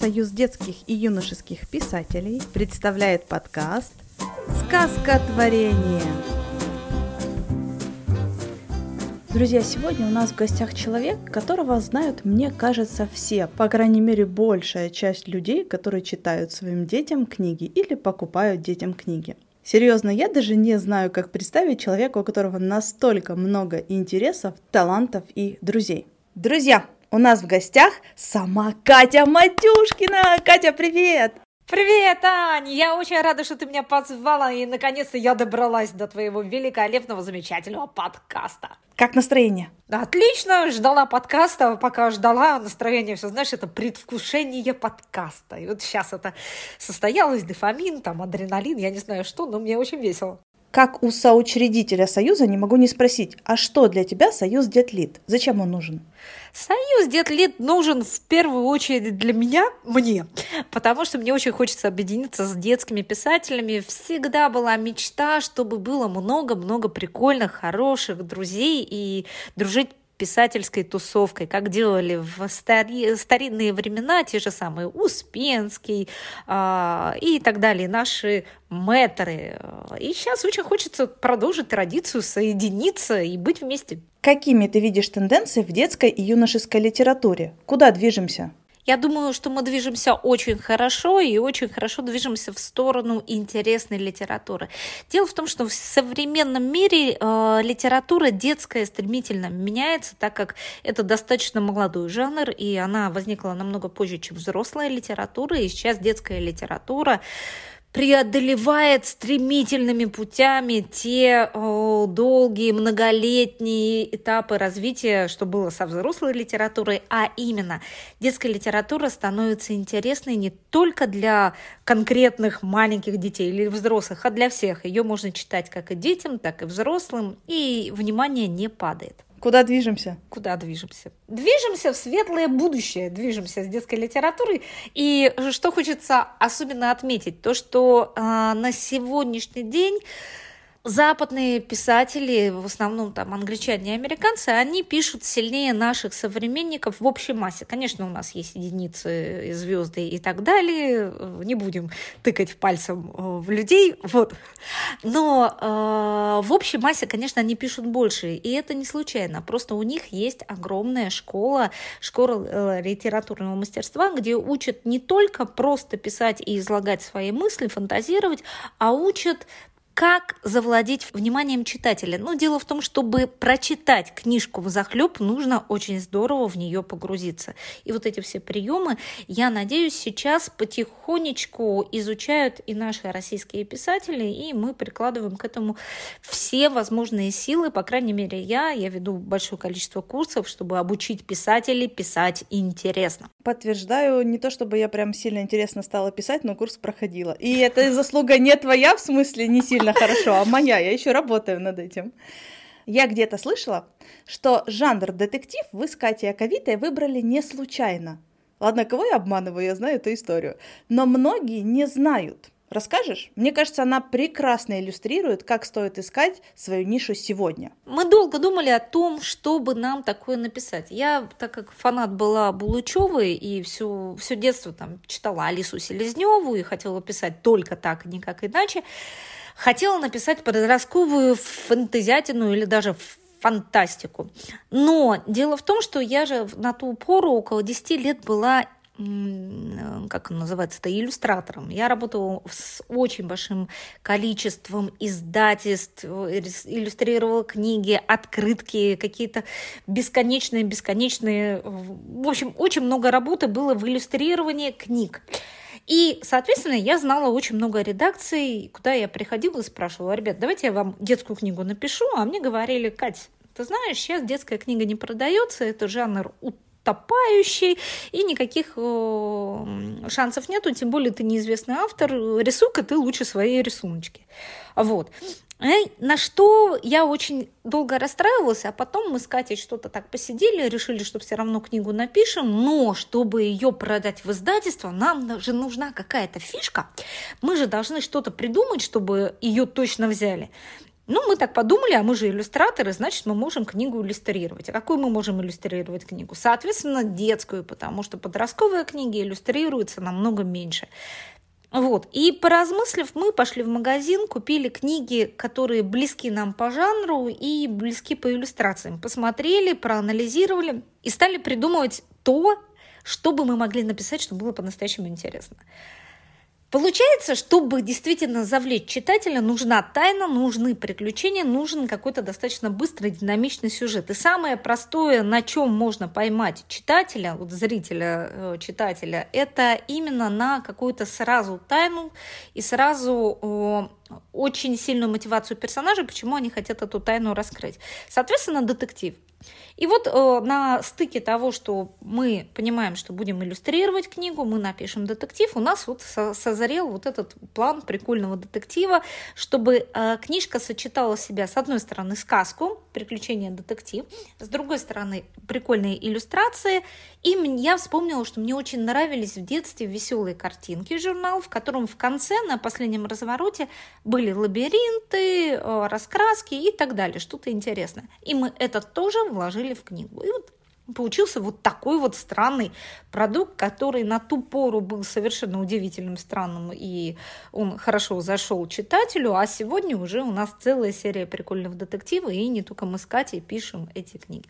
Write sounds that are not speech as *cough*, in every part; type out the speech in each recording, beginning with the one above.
Союз детских и юношеских писателей представляет подкаст «Сказка творения». Друзья, сегодня у нас в гостях человек, которого знают, мне кажется, все. По крайней мере, большая часть людей, которые читают своим детям книги или покупают детям книги. Серьезно, я даже не знаю, как представить человека, у которого настолько много интересов, талантов и друзей. Друзья, у нас в гостях сама Катя Матюшкина. Катя, привет! Привет, Аня! Я очень рада, что ты меня позвала, и наконец-то я добралась до твоего великолепного, замечательного подкаста. Как настроение? Отлично, ждала подкаста, пока ждала настроение, все, знаешь, это предвкушение подкаста. И вот сейчас это состоялось, дофамин, там, адреналин, я не знаю что, но мне очень весело. Как у соучредителя Союза не могу не спросить, а что для тебя Союз Детлит? Зачем он нужен? Союз Детлит нужен в первую очередь для меня, мне, потому что мне очень хочется объединиться с детскими писателями. Всегда была мечта, чтобы было много-много прикольных, хороших друзей и дружить писательской тусовкой, как делали в стари, старинные времена те же самые Успенский э, и так далее, наши мэтры. И сейчас очень хочется продолжить традицию, соединиться и быть вместе. Какими ты видишь тенденции в детской и юношеской литературе? Куда движемся? Я думаю, что мы движемся очень хорошо и очень хорошо движемся в сторону интересной литературы. Дело в том, что в современном мире э, литература детская стремительно меняется, так как это достаточно молодой жанр, и она возникла намного позже, чем взрослая литература, и сейчас детская литература преодолевает стремительными путями те о, долгие многолетние этапы развития, что было со взрослой литературой, а именно детская литература становится интересной не только для конкретных маленьких детей или взрослых, а для всех. Ее можно читать как и детям, так и взрослым, и внимание не падает. Куда движемся? Куда движемся? Движемся в светлое будущее, движемся с детской литературой. И что хочется особенно отметить, то, что э, на сегодняшний день западные писатели, в основном там англичане и американцы, они пишут сильнее наших современников в общей массе. Конечно, у нас есть единицы, звезды и так далее. Не будем тыкать пальцем э, в людей. Вот. Но э, в общей массе, конечно, они пишут больше. И это не случайно. Просто у них есть огромная школа, школа э, литературного мастерства, где учат не только просто писать и излагать свои мысли, фантазировать, а учат как завладеть вниманием читателя? Ну, дело в том, чтобы прочитать книжку в захлеб, нужно очень здорово в нее погрузиться. И вот эти все приемы, я надеюсь, сейчас потихонечку изучают и наши российские писатели, и мы прикладываем к этому все возможные силы. По крайней мере, я, я веду большое количество курсов, чтобы обучить писателей писать интересно. Подтверждаю, не то чтобы я прям сильно интересно стала писать, но курс проходила. И это заслуга не твоя, в смысле, не сильно действительно хорошо, а моя, я еще работаю над этим. Я где-то слышала, что жанр детектив вы с Катей Аковитой выбрали не случайно. Ладно, кого я обманываю, я знаю эту историю. Но многие не знают. Расскажешь? Мне кажется, она прекрасно иллюстрирует, как стоит искать свою нишу сегодня. Мы долго думали о том, чтобы нам такое написать. Я, так как фанат была Булычевой и все, все детство там читала Алису Селезневу и хотела писать только так, никак иначе, хотела написать подростковую фантазиатину или даже фантастику. Но дело в том, что я же на ту пору около 10 лет была как он называется-то, иллюстратором. Я работала с очень большим количеством издательств, иллюстрировала книги, открытки, какие-то бесконечные-бесконечные... В общем, очень много работы было в иллюстрировании книг. И, соответственно, я знала очень много редакций, куда я приходила и спрашивала, ребят, давайте я вам детскую книгу напишу, а мне говорили, Кать, ты знаешь, сейчас детская книга не продается, это жанр утопающий, и никаких э, шансов нету, тем более ты неизвестный автор, рисуй-ка ты лучше свои рисуночки. Вот. На что я очень долго расстраивалась, а потом мы с Катей что-то так посидели, решили, что все равно книгу напишем, но чтобы ее продать в издательство, нам же нужна какая-то фишка. Мы же должны что-то придумать, чтобы ее точно взяли. Ну, мы так подумали, а мы же иллюстраторы, значит, мы можем книгу иллюстрировать. А какую мы можем иллюстрировать книгу? Соответственно, детскую, потому что подростковые книги иллюстрируются намного меньше. Вот. И поразмыслив, мы пошли в магазин, купили книги, которые близки нам по жанру и близки по иллюстрациям. Посмотрели, проанализировали и стали придумывать то, что бы мы могли написать, чтобы было по-настоящему интересно. Получается, чтобы действительно завлечь читателя, нужна тайна, нужны приключения, нужен какой-то достаточно быстрый, динамичный сюжет. И самое простое, на чем можно поймать читателя, вот зрителя, э, читателя, это именно на какую-то сразу тайну и сразу очень сильную мотивацию персонажей, почему они хотят эту тайну раскрыть. Соответственно, детектив. И вот э, на стыке того, что мы понимаем, что будем иллюстрировать книгу, мы напишем детектив, у нас вот со созрел вот этот план прикольного детектива, чтобы э, книжка сочетала себя, с одной стороны, сказку, приключения детектив, с другой стороны, прикольные иллюстрации. И я вспомнила, что мне очень нравились в детстве веселые картинки журнал, в котором в конце, на последнем развороте, были лабиринты, э, раскраски и так далее, что-то интересное. И мы это тоже вложили в книгу. И вот получился вот такой вот странный продукт, который на ту пору был совершенно удивительным, странным, и он хорошо зашел читателю, а сегодня уже у нас целая серия прикольных детективов, и не только мы с Катей пишем эти книги.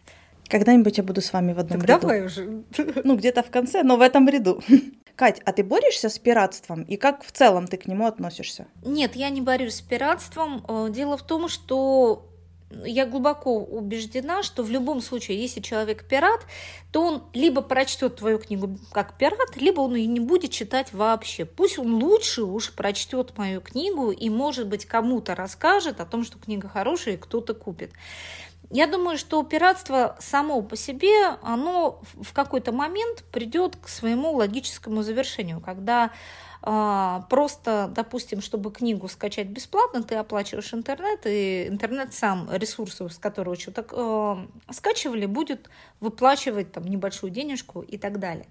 Когда-нибудь я буду с вами в одном так ряду. давай уже. *laughs* Ну, где-то в конце, но в этом ряду. *laughs* Кать, а ты борешься с пиратством? И как в целом ты к нему относишься? Нет, я не борюсь с пиратством. Э, дело в том, что я глубоко убеждена, что в любом случае, если человек пират, то он либо прочтет твою книгу как пират, либо он ее не будет читать вообще. Пусть он лучше уж прочтет мою книгу и, может быть, кому-то расскажет о том, что книга хорошая и кто-то купит. Я думаю, что пиратство само по себе, оно в какой-то момент придет к своему логическому завершению, когда просто, допустим, чтобы книгу скачать бесплатно, ты оплачиваешь интернет, и интернет сам ресурсы, с которого что-то э, скачивали, будет выплачивать там небольшую денежку и так далее.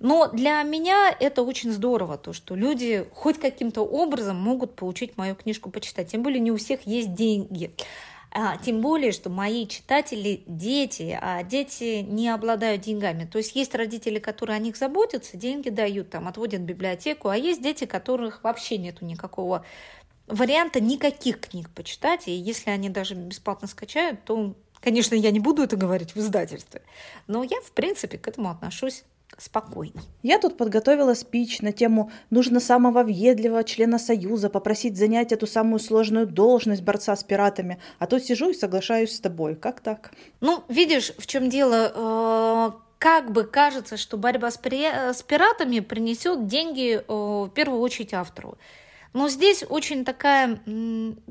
Но для меня это очень здорово, то, что люди хоть каким-то образом могут получить мою книжку почитать. Тем более не у всех есть деньги. А, тем более, что мои читатели – дети, а дети не обладают деньгами. То есть есть родители, которые о них заботятся, деньги дают, там, отводят в библиотеку, а есть дети, которых вообще нету никакого варианта никаких книг почитать, и если они даже бесплатно скачают, то, конечно, я не буду это говорить в издательстве, но я, в принципе, к этому отношусь спокойно. Я тут подготовила спич на тему «Нужно самого въедливого члена Союза попросить занять эту самую сложную должность борца с пиратами», а тут сижу и соглашаюсь с тобой. Как так? Ну, видишь, в чем дело? Э, как бы кажется, что борьба с, пиратами принесет деньги э, в первую очередь автору. Но здесь очень такая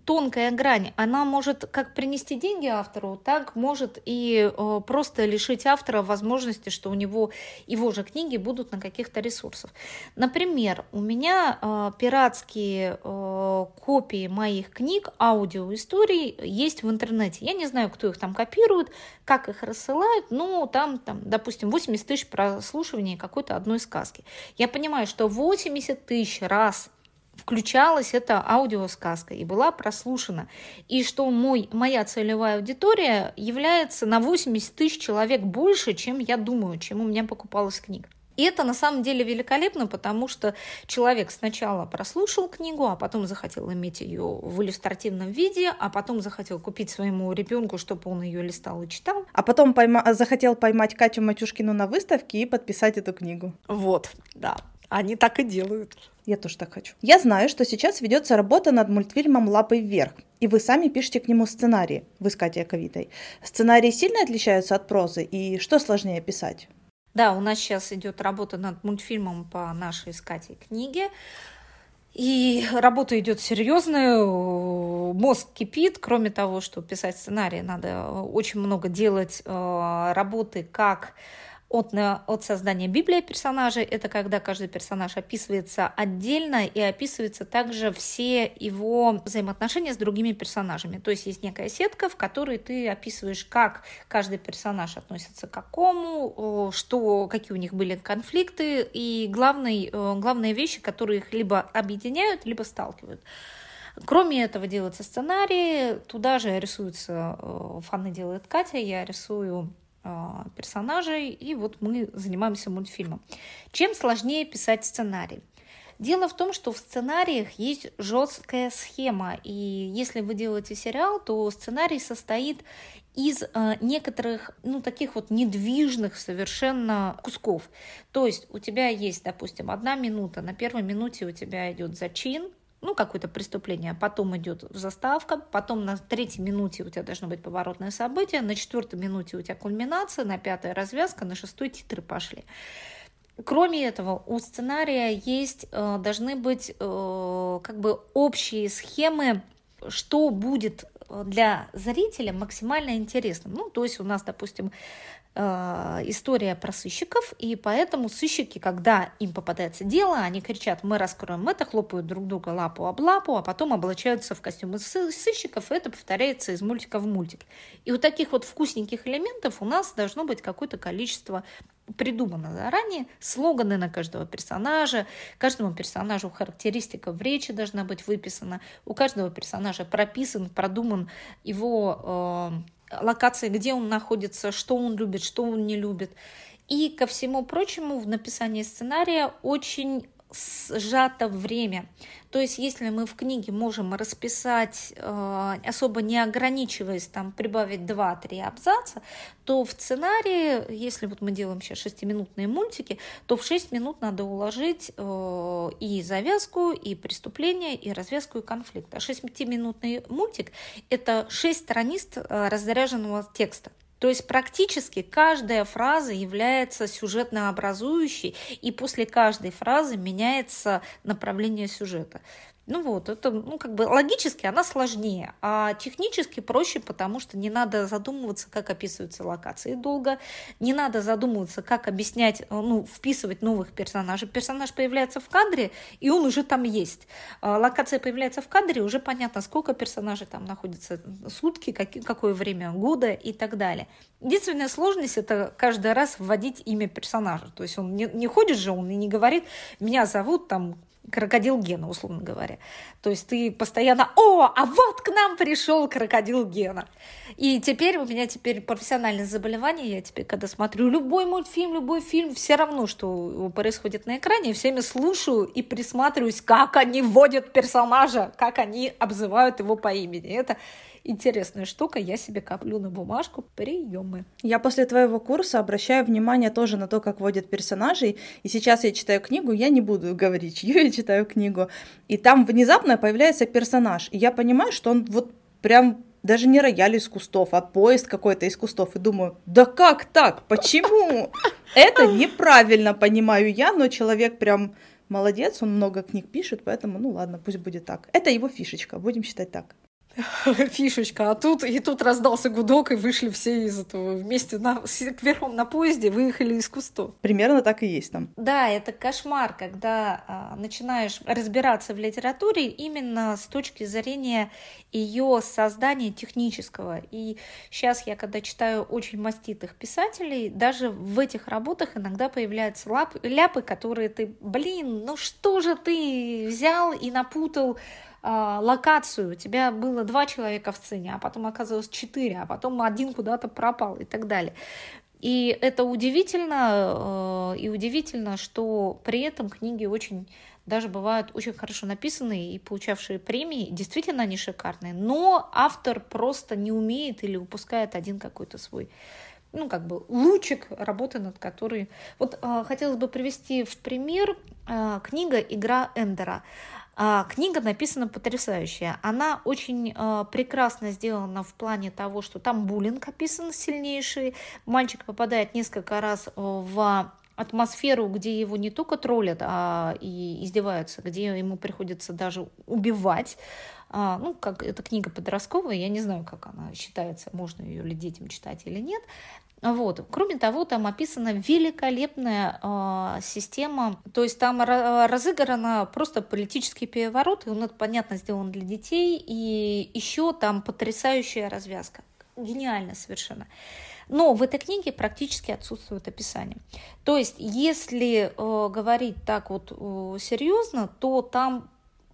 тонкая грань. Она может как принести деньги автору, так может и э, просто лишить автора возможности, что у него его же книги будут на каких-то ресурсах. Например, у меня э, пиратские э, копии моих книг, аудиоисторий есть в интернете. Я не знаю, кто их там копирует, как их рассылают, но там, там допустим, 80 тысяч прослушиваний какой-то одной сказки. Я понимаю, что 80 тысяч раз включалась эта аудиосказка и была прослушана. И что мой, моя целевая аудитория является на 80 тысяч человек больше, чем я думаю, чем у меня покупалась книга. И это на самом деле великолепно, потому что человек сначала прослушал книгу, а потом захотел иметь ее в иллюстративном виде, а потом захотел купить своему ребенку, чтобы он ее листал и читал. А потом пойма... захотел поймать Катю Матюшкину на выставке и подписать эту книгу. Вот, да. Они так и делают. Я тоже так хочу. Я знаю, что сейчас ведется работа над мультфильмом «Лапой вверх», и вы сами пишете к нему сценарии, вы с Катей Аковитой. Сценарии сильно отличаются от прозы, и что сложнее писать? Да, у нас сейчас идет работа над мультфильмом по нашей с Катей книге. И работа идет серьезная, мозг кипит. Кроме того, что писать сценарий, надо очень много делать э, работы, как от, от создания Библии персонажей. Это когда каждый персонаж описывается отдельно и описываются также все его взаимоотношения с другими персонажами. То есть есть некая сетка, в которой ты описываешь, как каждый персонаж относится к какому, что, какие у них были конфликты и главные, главные вещи, которые их либо объединяют, либо сталкивают. Кроме этого делается сценарий, туда же рисуется, э, фаны делает Катя, я рисую персонажей, и вот мы занимаемся мультфильмом. Чем сложнее писать сценарий? Дело в том, что в сценариях есть жесткая схема, и если вы делаете сериал, то сценарий состоит из э, некоторых, ну, таких вот недвижных совершенно кусков. То есть у тебя есть, допустим, одна минута, на первой минуте у тебя идет зачин, ну, какое-то преступление, потом идет заставка, потом на третьей минуте у тебя должно быть поворотное событие, на четвертой минуте у тебя кульминация, на пятой развязка, на шестой титры пошли. Кроме этого, у сценария есть, э, должны быть э, как бы общие схемы, что будет для зрителя максимально интересным. Ну, то есть у нас, допустим, Э, история про сыщиков, и поэтому сыщики, когда им попадается дело, они кричат, мы раскроем это, хлопают друг друга лапу об лапу, а потом облачаются в костюмы сыщиков, и это повторяется из мультика в мультик. И вот таких вот вкусненьких элементов у нас должно быть какое-то количество придумано заранее, слоганы на каждого персонажа, каждому персонажу характеристика в речи должна быть выписана, у каждого персонажа прописан, продуман его э, локации, где он находится, что он любит, что он не любит. И ко всему прочему в написании сценария очень сжато время. То есть, если мы в книге можем расписать, э, особо не ограничиваясь, там, прибавить 2-3 абзаца, то в сценарии, если вот мы делаем сейчас 6-минутные мультики, то в 6 минут надо уложить э, и завязку, и преступление, и развязку, и конфликт. А 6-минутный мультик – это 6 страниц э, разряженного текста. То есть практически каждая фраза является сюжетно-образующей, и после каждой фразы меняется направление сюжета. Ну вот, это, ну, как бы логически она сложнее, а технически проще, потому что не надо задумываться, как описываются локации долго, не надо задумываться, как объяснять, ну, вписывать новых персонажей. Персонаж появляется в кадре, и он уже там есть. А локация появляется в кадре, уже понятно, сколько персонажей там находится, сутки, как, какое время года и так далее. Единственная сложность – это каждый раз вводить имя персонажа. То есть он не, не ходит же, он и не говорит, меня зовут там крокодил Гена, условно говоря. То есть ты постоянно, о, а вот к нам пришел крокодил Гена. И теперь у меня теперь профессиональное заболевание, я теперь, когда смотрю любой мультфильм, любой фильм, все равно, что происходит на экране, всеми слушаю и присматриваюсь, как они вводят персонажа, как они обзывают его по имени. Это интересная штука, я себе коплю на бумажку приемы. Я после твоего курса обращаю внимание тоже на то, как водят персонажей, и сейчас я читаю книгу, я не буду *laughs* говорить, чью я читаю книгу, и там внезапно появляется персонаж, и я понимаю, что он вот прям даже не рояль из кустов, а поезд какой-то из кустов. И думаю, да как так? Почему? Это неправильно, понимаю я, но человек прям молодец, он много книг пишет, поэтому, ну ладно, пусть будет так. Это его фишечка, будем считать так. *laughs* фишечка. А тут и тут раздался гудок, и вышли все из этого вместе на, верхом на поезде, выехали из кустов. Примерно так и есть там. Да, это кошмар, когда а, начинаешь разбираться в литературе именно с точки зрения ее создания технического. И сейчас я, когда читаю очень маститых писателей, даже в этих работах иногда появляются лап, ляпы, которые ты, блин, ну что же ты взял и напутал локацию, у тебя было два человека в сцене, а потом оказалось четыре, а потом один куда-то пропал и так далее. И это удивительно, э, и удивительно, что при этом книги очень даже бывают очень хорошо написанные и получавшие премии, действительно они шикарные, но автор просто не умеет или упускает один какой-то свой ну, как бы лучик работы, над которой... Вот э, хотелось бы привести в пример э, книга «Игра Эндера». А, книга написана потрясающая. Она очень а, прекрасно сделана в плане того, что там буллинг описан сильнейший. Мальчик попадает несколько раз э, в атмосферу, где его не только троллят, а и издеваются, где ему приходится даже убивать. А, ну, как эта книга подростковая, я не знаю, как она считается, можно ее ли детям читать или нет. Вот. Кроме того, там описана великолепная э, система, то есть там разыграна просто политический переворот, и он, это, понятно, сделан для детей, и еще там потрясающая развязка. Гениально совершенно. Но в этой книге практически отсутствует описание. То есть, если э, говорить так вот э, серьезно, то там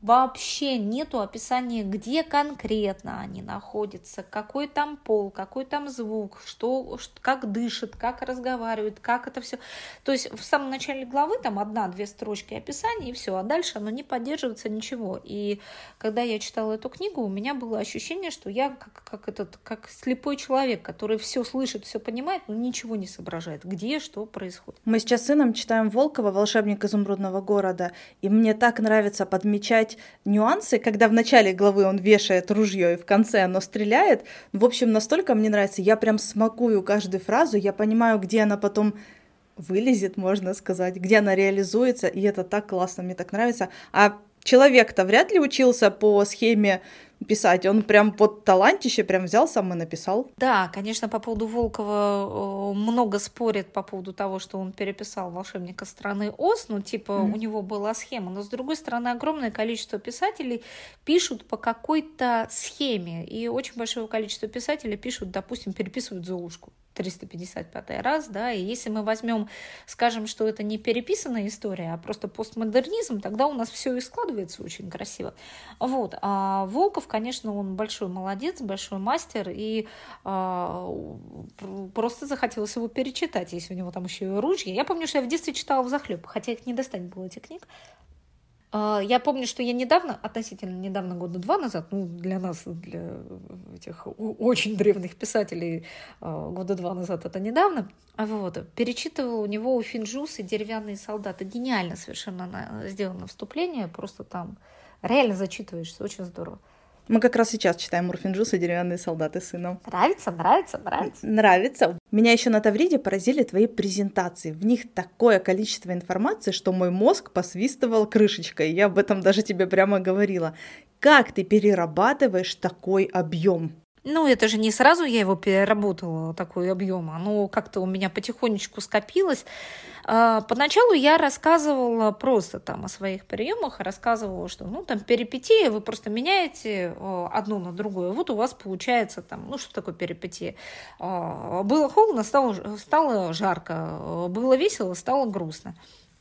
вообще нету описания, где конкретно они находятся, какой там пол, какой там звук, что, как дышит, как разговаривают, как это все. То есть в самом начале главы там одна-две строчки описания и все, а дальше оно не поддерживается ничего. И когда я читала эту книгу, у меня было ощущение, что я как, как этот, как слепой человек, который все слышит, все понимает, но ничего не соображает, где что происходит. Мы сейчас с сыном читаем Волкова «Волшебник изумрудного города», и мне так нравится подмечать нюансы, когда в начале главы он вешает ружье и в конце оно стреляет. В общем, настолько мне нравится, я прям смакую каждую фразу, я понимаю, где она потом вылезет, можно сказать, где она реализуется, и это так классно, мне так нравится. А человек-то вряд ли учился по схеме писать. Он прям под талантище прям взял сам и написал. Да, конечно, по поводу Волкова много спорят по поводу того, что он переписал «Волшебника страны Оз», ну, типа, mm-hmm. у него была схема. Но, с другой стороны, огромное количество писателей пишут по какой-то схеме. И очень большое количество писателей пишут, допустим, переписывают «Золушку». 355 раз, да, и если мы возьмем, скажем, что это не переписанная история, а просто постмодернизм, тогда у нас все и складывается очень красиво. Вот. А Волков, конечно, он большой молодец, большой мастер, и а, просто захотелось его перечитать, если у него там еще и ружья. Я помню, что я в детстве читала в захлеб, хотя их не достать было, этих книг. А, я помню, что я недавно, относительно недавно, года два назад, ну, для нас, для этих очень древних писателей, а, года два назад это недавно, вот, перечитывала у него Урфин Джюс и «Деревянные солдаты». Гениально совершенно сделано вступление, просто там реально зачитываешься, очень здорово. Мы как раз сейчас читаем Урфин Джюс и деревянные солдаты сыном. Нравится, нравится, нравится. Нравится. Меня еще на Тавриде поразили твои презентации. В них такое количество информации, что мой мозг посвистывал крышечкой. Я об этом даже тебе прямо говорила. Как ты перерабатываешь такой объем? Ну, это же не сразу я его переработала, такой объем. Оно как-то у меня потихонечку скопилось. А, поначалу я рассказывала просто там о своих приемах, рассказывала, что ну там перипетия, вы просто меняете одно на другое. Вот у вас получается там, ну что такое перипетия? А, было холодно, стало, стало жарко, было весело, стало грустно.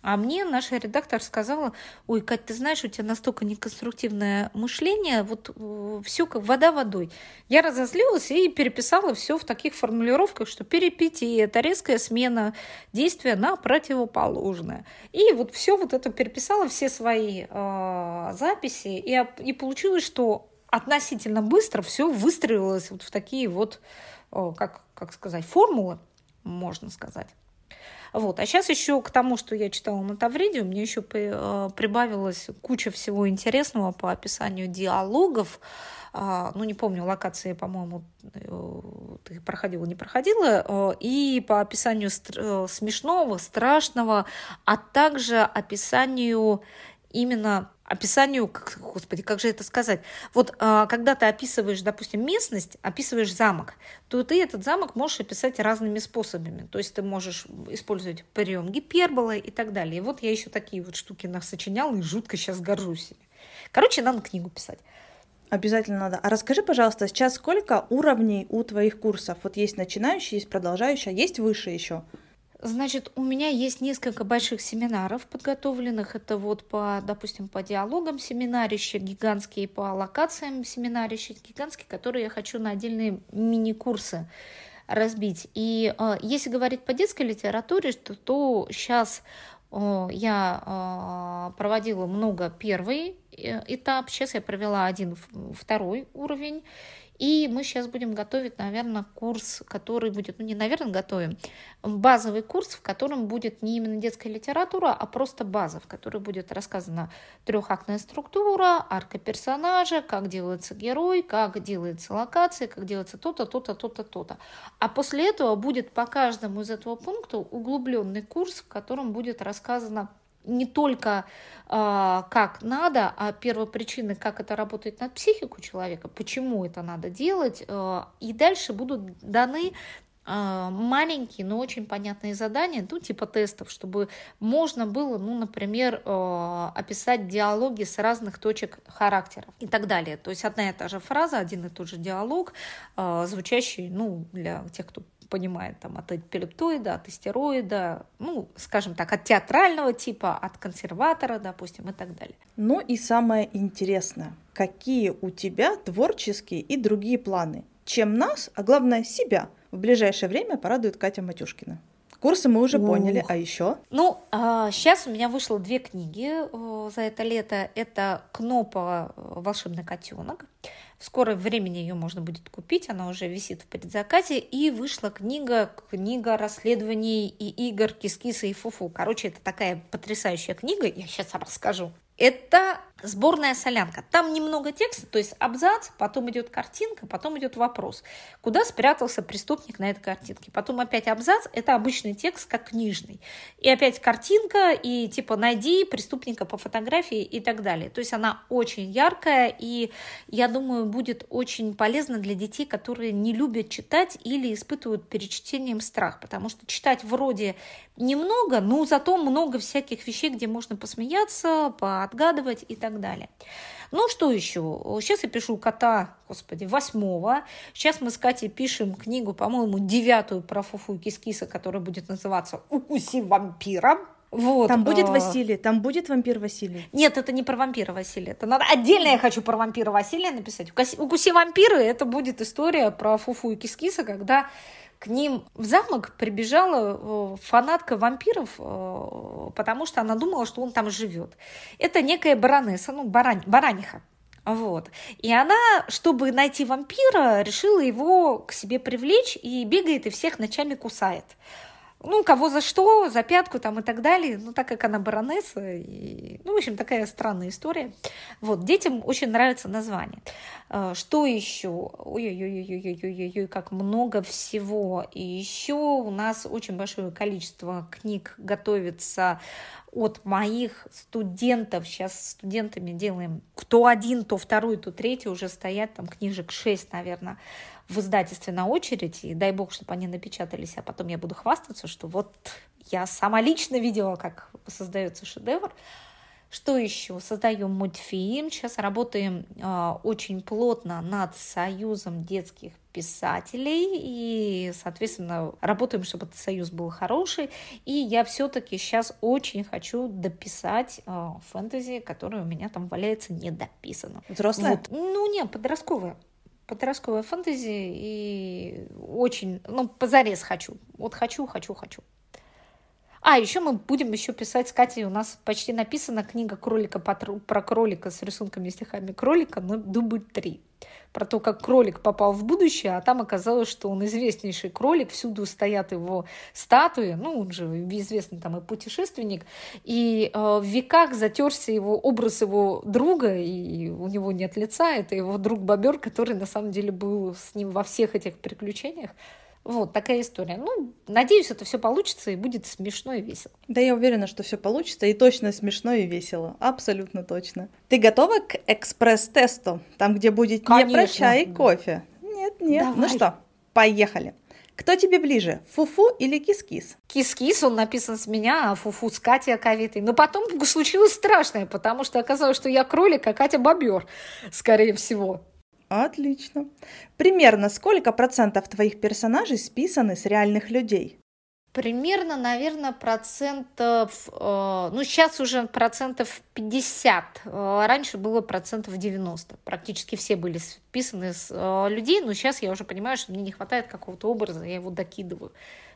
А мне наша редактор сказала, ой, Кать, ты знаешь, у тебя настолько неконструктивное мышление, вот э, все как вода водой. Я разозлилась и переписала все в таких формулировках, что перипетия – это резкая смена действия на противоположное. И вот все вот это переписала, все свои э, записи, и, и получилось, что относительно быстро все выстроилось вот в такие вот, э, как, как сказать, формулы, можно сказать. Вот. А сейчас еще к тому, что я читала на Тавриде, у меня еще э, прибавилась куча всего интересного по описанию диалогов. А, ну, не помню, локации, по-моему, э, ты проходила, не проходила, э, и по описанию смешного, страшного, а также описанию именно описанию, как, господи, как же это сказать? Вот а, когда ты описываешь, допустим, местность, описываешь замок, то ты этот замок можешь описать разными способами. То есть ты можешь использовать прием гиперболы и так далее. И вот я еще такие вот штуки насочиняла и жутко сейчас горжусь. Короче, надо книгу писать. Обязательно надо. А расскажи, пожалуйста, сейчас сколько уровней у твоих курсов? Вот есть начинающий, есть продолжающий, а есть выше еще? Значит, у меня есть несколько больших семинаров подготовленных. Это вот по, допустим, по диалогам семинарище гигантские, по локациям семинарище гигантские, которые я хочу на отдельные мини-курсы разбить. И э, если говорить по детской литературе, то, то сейчас э, я э, проводила много первый э, этап, сейчас я провела один второй уровень. И мы сейчас будем готовить, наверное, курс, который будет, ну не наверное готовим, базовый курс, в котором будет не именно детская литература, а просто база, в которой будет рассказана трехактная структура, арка персонажа, как делается герой, как делается локация, как делается то-то, то-то, то-то, то-то. А после этого будет по каждому из этого пункта углубленный курс, в котором будет рассказано не только э, как надо, а первопричины, как это работает на психику человека, почему это надо делать, э, и дальше будут даны а, маленькие, но очень понятные задания, ну, типа тестов, чтобы можно было, ну, например, описать диалоги с разных точек характеров и так далее. То есть одна и та же фраза, один и тот же диалог, звучащий, ну, для тех, кто понимает там от эпилептоида, от истероида, ну, скажем так, от театрального типа, от консерватора, допустим, и так далее. Ну и самое интересное, какие у тебя творческие и другие планы? Чем нас, а главное себя, в ближайшее время порадует Катя Матюшкина? Курсы мы уже Ух. поняли, а еще? Ну, а, сейчас у меня вышло две книги за это лето. Это Кнопа «Волшебный котенок». В скором времени ее можно будет купить, она уже висит в предзаказе. И вышла книга, книга расследований и игр Кис-Киса и Фуфу. Короче, это такая потрясающая книга, я сейчас расскажу. Это сборная солянка. Там немного текста, то есть абзац, потом идет картинка, потом идет вопрос. Куда спрятался преступник на этой картинке? Потом опять абзац, это обычный текст, как книжный. И опять картинка, и типа найди преступника по фотографии и так далее. То есть она очень яркая, и я думаю, будет очень полезна для детей, которые не любят читать или испытывают перед чтением страх, потому что читать вроде немного, но зато много всяких вещей, где можно посмеяться, поотгадывать и так далее. Ну, что еще? Сейчас я пишу кота, господи, восьмого. Сейчас мы с Катей пишем книгу, по-моему, девятую про Фуфу и Кис-Киса, которая будет называться «Укуси вампира». Вот. Там будет а. Василий, там будет вампир Василий. Нет, это не про вампира Василия. Это надо отдельно я хочу про вампира Василия написать. Укуси вампиры это будет история про Фуфу и Кис-Киса, когда к ним в замок прибежала э, фанатка вампиров, э, потому что она думала, что он там живет. Это некая баронесса, ну, барань, бараниха. Вот. И она, чтобы найти вампира, решила его к себе привлечь и бегает и всех ночами кусает ну, кого за что, за пятку там и так далее. Ну, так как она баронесса, и, ну, в общем, такая странная история. Вот, детям очень нравится название. А, что еще? Ой-ой-ой-ой-ой-ой-ой, как много всего. И еще у нас очень большое количество книг готовится от моих студентов. Сейчас с студентами делаем кто один, то второй, то третий. Уже стоят там книжек шесть, наверное, в издательстве на очередь, и дай бог, чтобы они напечатались, а потом я буду хвастаться, что вот я сама лично видела, как создается шедевр. Что еще? Создаем мультфильм. Сейчас работаем э, очень плотно над союзом детских писателей и, соответственно, работаем, чтобы этот союз был хороший. И я все-таки сейчас очень хочу дописать э, фэнтези, которое у меня там валяется недописано. Взрослая? Вот. Ну, нет, подростковая подростковая фэнтези и очень, ну, позарез хочу. Вот хочу, хочу, хочу. А, еще мы будем еще писать с Катей, у нас почти написана книга кролика про кролика с рисунками и стихами кролика, но дубль три. Про то, как кролик попал в будущее, а там оказалось, что он известнейший кролик, всюду стоят его статуи, ну, он же известный там и путешественник, и э, в веках затерся его образ его друга, и у него нет лица, это его друг Бобер, который на самом деле был с ним во всех этих приключениях. Вот такая история. Ну, надеюсь, это все получится и будет смешно и весело. Да, я уверена, что все получится и точно смешно и весело. Абсолютно точно. Ты готова к экспресс-тесту? Там, где будет Конечно. не про чай и кофе. Нет, нет. Ну Давай. Ну что, поехали. Кто тебе ближе, Фуфу или Кис-Кис? Кис-Кис, он написан с меня, а Фуфу с Катей Аковитой. Но потом случилось страшное, потому что оказалось, что я кролик, а Катя бобер, скорее всего. Отлично. Примерно сколько процентов твоих персонажей списаны с реальных людей? Примерно, наверное, процентов, э, ну сейчас уже процентов 50, э, раньше было процентов 90. Практически все были списаны с э, людей, но сейчас я уже понимаю, что мне не хватает какого-то образа, я его докидываю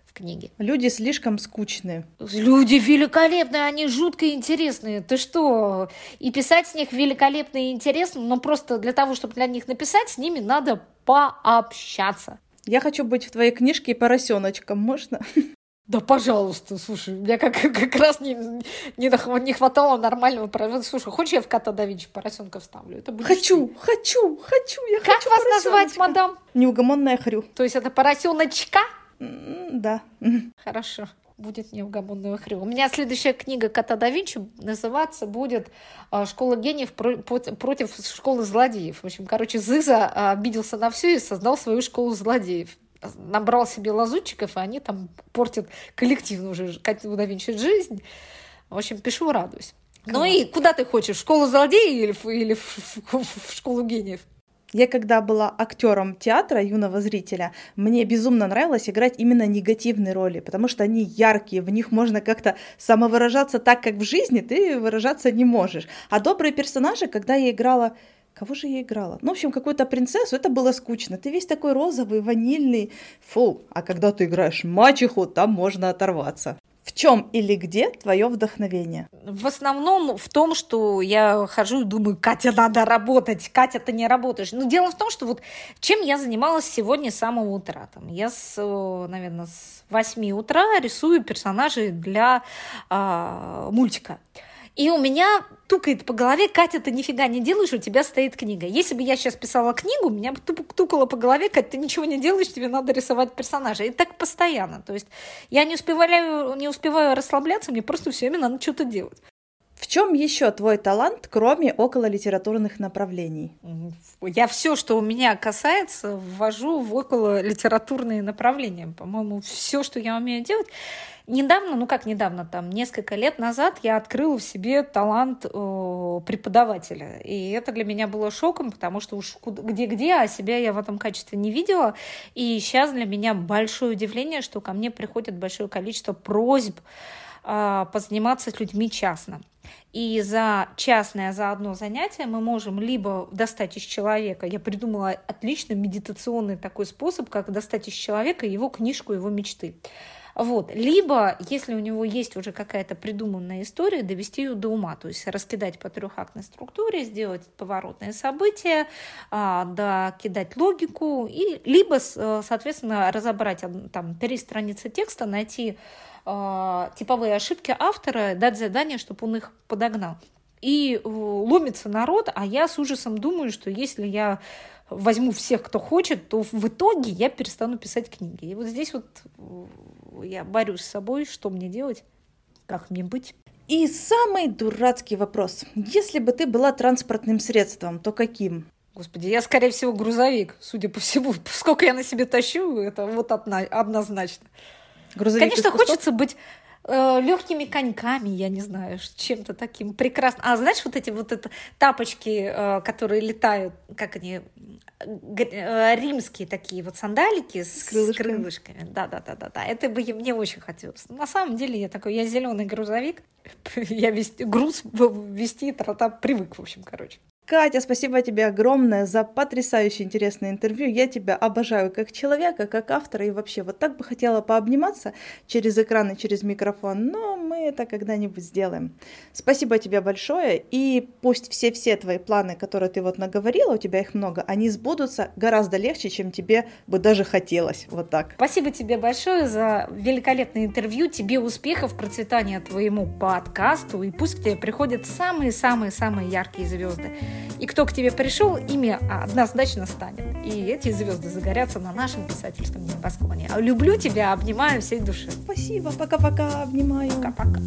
в книге. Люди слишком скучные. Люди великолепные, они жутко интересные. Ты что? И писать с них великолепно и интересно, но просто для того, чтобы для них написать, с ними надо пообщаться. Я хочу быть в твоей книжке поросеночком, можно? *laughs* Да, пожалуйста, слушай, мне как, как раз не, не, не хватало нормального поросенка. Слушай, хочешь, я в кота да Винчи поросенка вставлю? Это хочу, ты. хочу, хочу, я как хочу вас назвать, мадам? Неугомонная хрю. То есть это поросеночка? Да. *laughs* Хорошо будет неугомонная хрю. У меня следующая книга Кота да Винчи называться будет а, «Школа гениев против школы злодеев». В общем, короче, Зыза а, обиделся на все и создал свою школу злодеев набрал себе лазутчиков, и они там портят коллективно уже Катю да Винчи жизнь. В общем, пишу, радуюсь. Ну и куда ты хочешь? В школу злодеев или, в, или в, в, в школу гениев? Я когда была актером театра юного зрителя, мне безумно нравилось играть именно негативные роли, потому что они яркие, в них можно как-то самовыражаться так, как в жизни ты выражаться не можешь. А добрые персонажи, когда я играла Кого же я играла? Ну, в общем, какую-то принцессу, это было скучно. Ты весь такой розовый, ванильный. Фу, а когда ты играешь мачеху, там можно оторваться. Чем или где твое вдохновение? В основном в том, что я хожу и думаю, Катя, надо работать, Катя, ты не работаешь. Но дело в том, что вот чем я занималась сегодня с самого утра. Там, я, с, наверное, с 8 утра рисую персонажей для э, мультика. И у меня тукает по голове, Катя, ты нифига не делаешь, у тебя стоит книга. Если бы я сейчас писала книгу, меня бы тукало по голове, Катя, ты ничего не делаешь, тебе надо рисовать персонажа. И так постоянно. То есть я не успеваю, не успеваю расслабляться, мне просто все время надо что-то делать. В чем еще твой талант, кроме около литературных направлений? Я все, что у меня касается, ввожу в около литературные направления. По-моему, все, что я умею делать, Недавно, ну как недавно, там несколько лет назад я открыла в себе талант э, преподавателя. И это для меня было шоком, потому что уж где-где, а себя я в этом качестве не видела. И сейчас для меня большое удивление, что ко мне приходит большое количество просьб э, позаниматься с людьми частно. И за частное, за одно занятие мы можем либо достать из человека, я придумала отличный медитационный такой способ, как достать из человека его книжку, его мечты. Вот. Либо, если у него есть уже какая-то придуманная история, довести ее до ума, то есть раскидать по трехактной структуре, сделать поворотные события, а, да, кидать логику, и, либо, э, соответственно, разобрать там три страницы текста, найти а, типовые ошибки автора, дать задание, чтобы он их подогнал. И э, ломится народ, а я с ужасом думаю, что если я возьму всех, кто хочет, то в итоге я перестану писать книги. И вот здесь вот я борюсь с собой, что мне делать, как мне быть. И самый дурацкий вопрос. Если бы ты была транспортным средством, то каким? Господи, я, скорее всего, грузовик, судя по всему. *laughs* Сколько я на себе тащу, это вот однозначно. Грузовик Конечно, хочется быть э, легкими коньками, я не знаю, чем-то таким прекрасным. А знаешь, вот эти вот это тапочки, э, которые летают, как они, э, римские такие вот сандалики с, с крылышками. крылышками. Да, да, да, да, да. Это бы мне очень хотелось. На самом деле я такой, я зеленый грузовик, *laughs* я вести, груз вести, трота привык, в общем, короче. Катя, спасибо тебе огромное за потрясающе интересное интервью. Я тебя обожаю как человека, как автора и вообще. Вот так бы хотела пообниматься через экран и через микрофон, но мы это когда-нибудь сделаем. Спасибо тебе большое, и пусть все-все твои планы, которые ты вот наговорила, у тебя их много, они сбудутся гораздо легче, чем тебе бы даже хотелось. Вот так. Спасибо тебе большое за великолепное интервью. Тебе успехов, процветания твоему подкасту, и пусть к тебе приходят самые-самые-самые яркие звезды. И кто к тебе пришел, ими однозначно станет. И эти звезды загорятся на нашем писательском небосклоне. Люблю тебя, обнимаю всей души. Спасибо, пока-пока, обнимаю. Пока-пока.